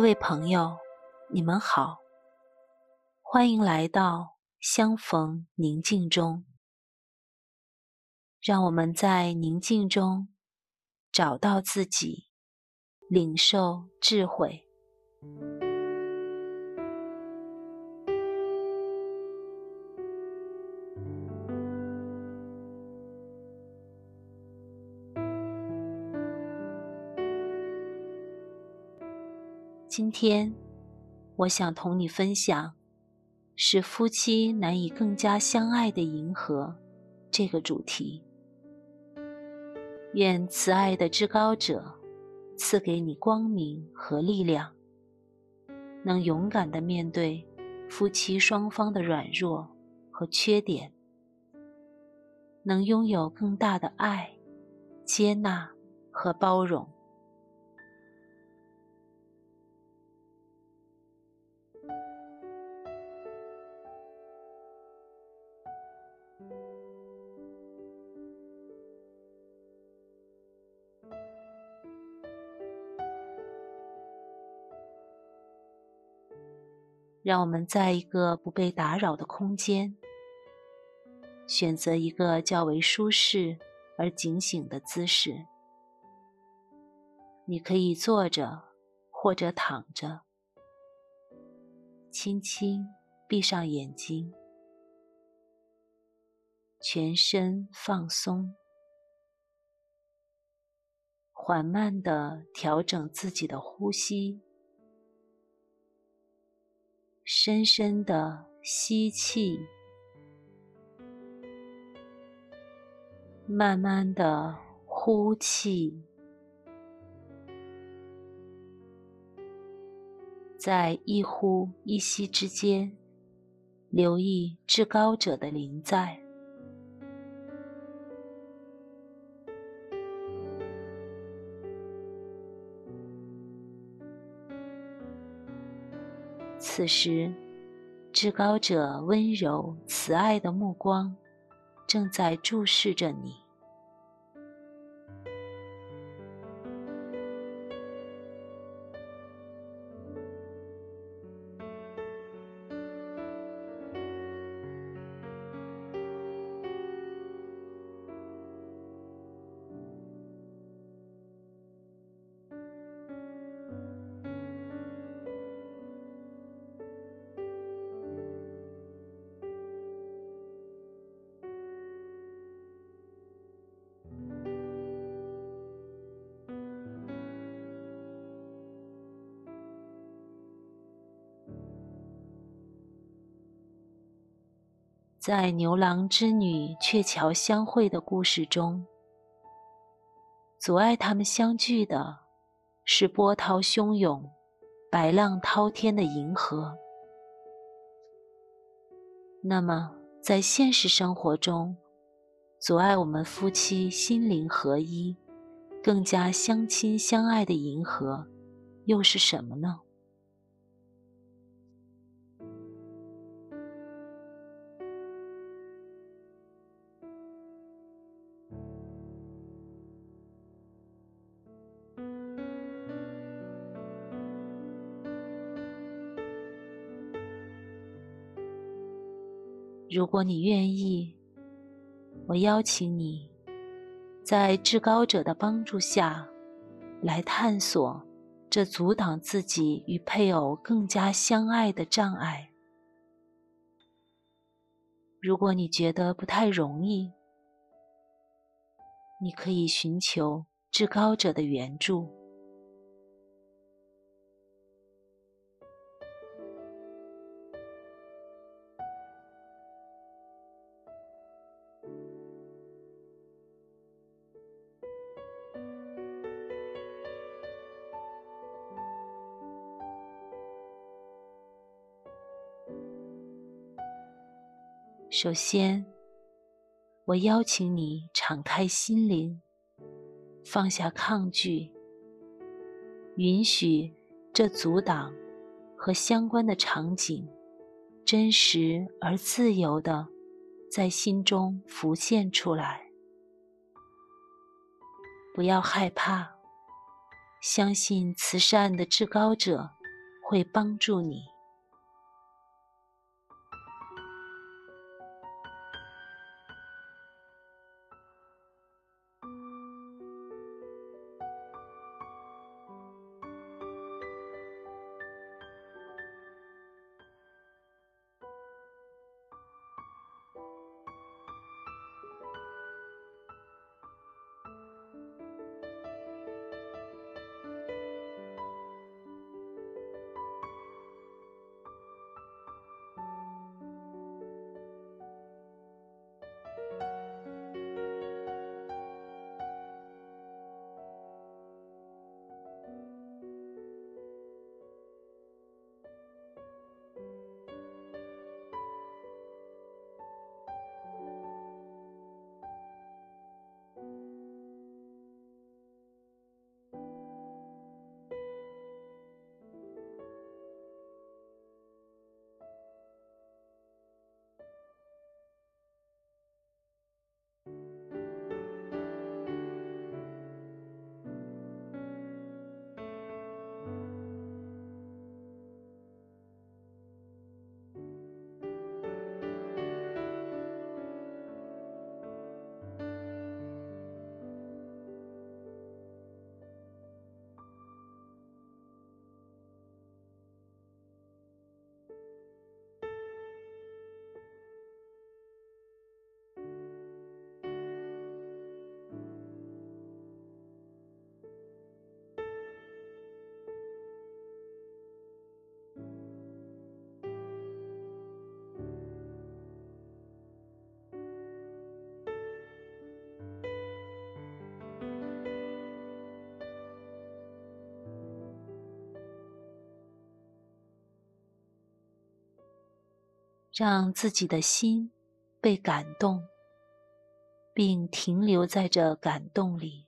各位朋友，你们好，欢迎来到相逢宁静中。让我们在宁静中找到自己，领受智慧。今天，我想同你分享，使夫妻难以更加相爱的银河这个主题。愿慈爱的至高者赐给你光明和力量，能勇敢地面对夫妻双方的软弱和缺点，能拥有更大的爱、接纳和包容。让我们在一个不被打扰的空间，选择一个较为舒适而警醒的姿势。你可以坐着或者躺着，轻轻闭上眼睛，全身放松，缓慢地调整自己的呼吸。深深的吸气，慢慢的呼气，在一呼一吸之间，留意至高者的临在。此时，至高者温柔慈爱的目光正在注视着你。在牛郎织女鹊桥相会的故事中，阻碍他们相聚的是波涛汹涌、白浪滔天的银河。那么，在现实生活中，阻碍我们夫妻心灵合一、更加相亲相爱的银河，又是什么呢？如果你愿意，我邀请你，在至高者的帮助下，来探索这阻挡自己与配偶更加相爱的障碍。如果你觉得不太容易，你可以寻求至高者的援助。首先，我邀请你敞开心灵，放下抗拒，允许这阻挡和相关的场景真实而自由的在心中浮现出来。不要害怕，相信慈善的至高者会帮助你。让自己的心被感动，并停留在这感动里。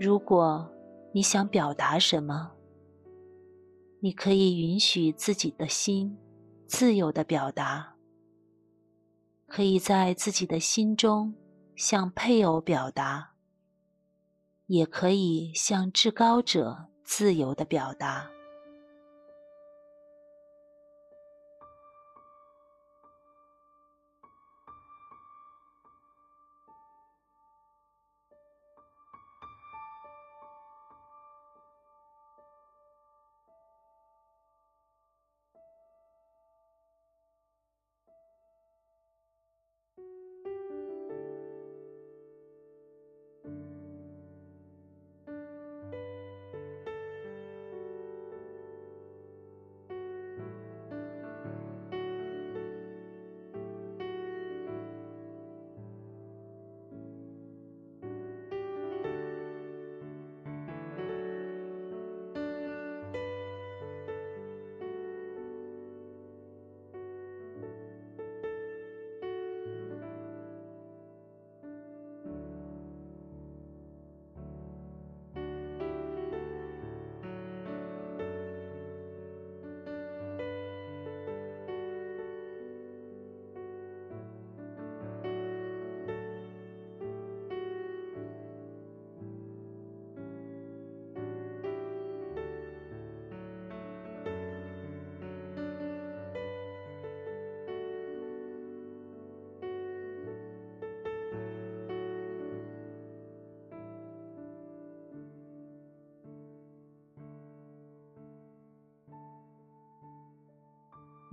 如果你想表达什么，你可以允许自己的心自由的表达，可以在自己的心中向配偶表达，也可以向至高者自由的表达。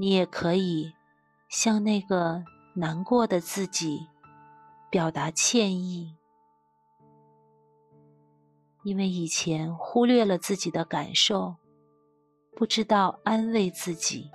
你也可以向那个难过的自己表达歉意，因为以前忽略了自己的感受，不知道安慰自己。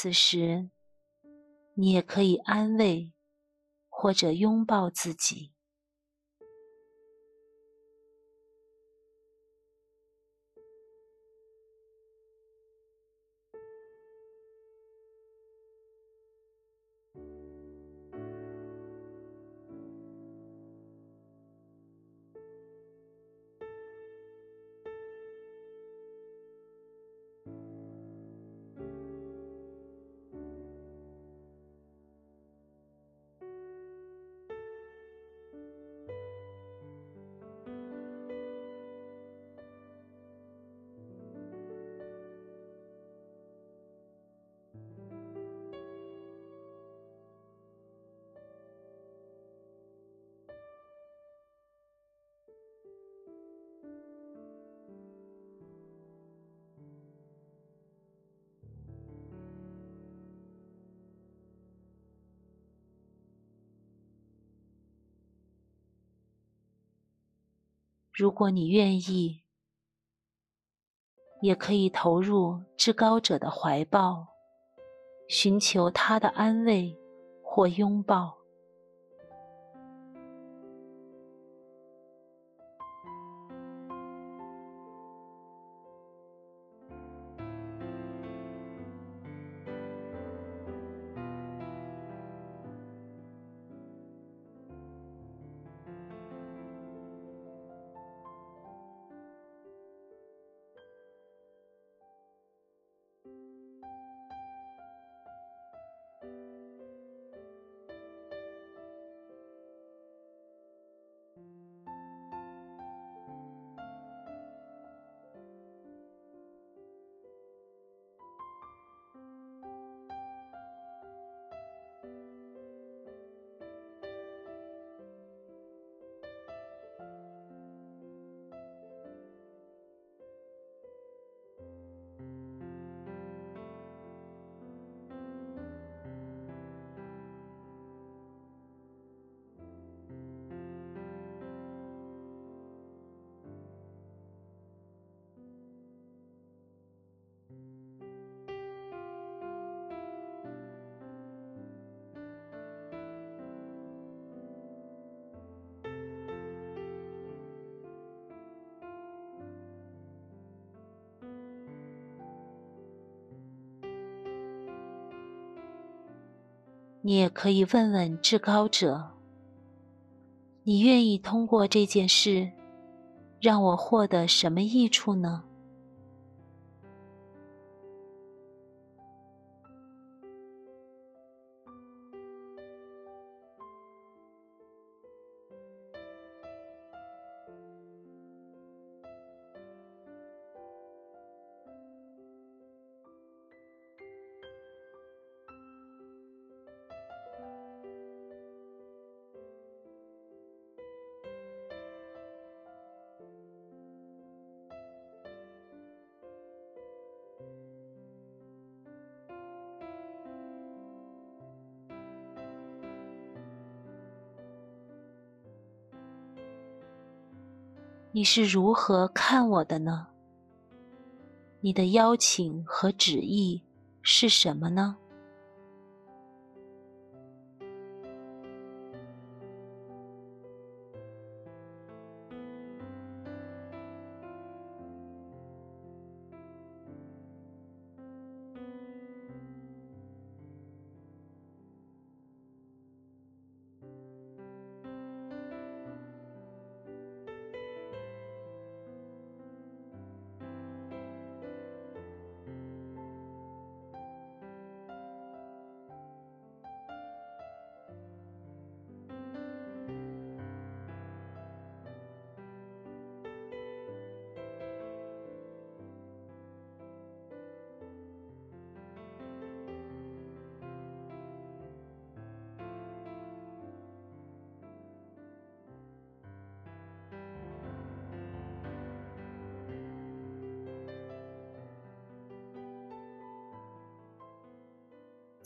此时，你也可以安慰或者拥抱自己。如果你愿意，也可以投入至高者的怀抱，寻求他的安慰或拥抱。你也可以问问至高者：“你愿意通过这件事，让我获得什么益处呢？”你是如何看我的呢？你的邀请和旨意是什么呢？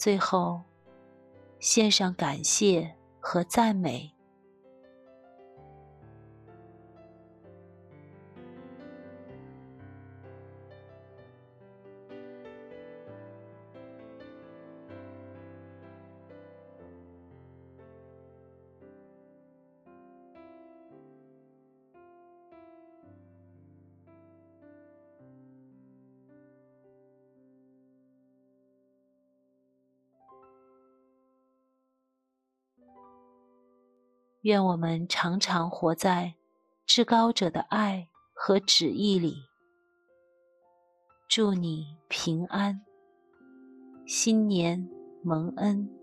最后，献上感谢和赞美。愿我们常常活在至高者的爱和旨意里。祝你平安，新年蒙恩。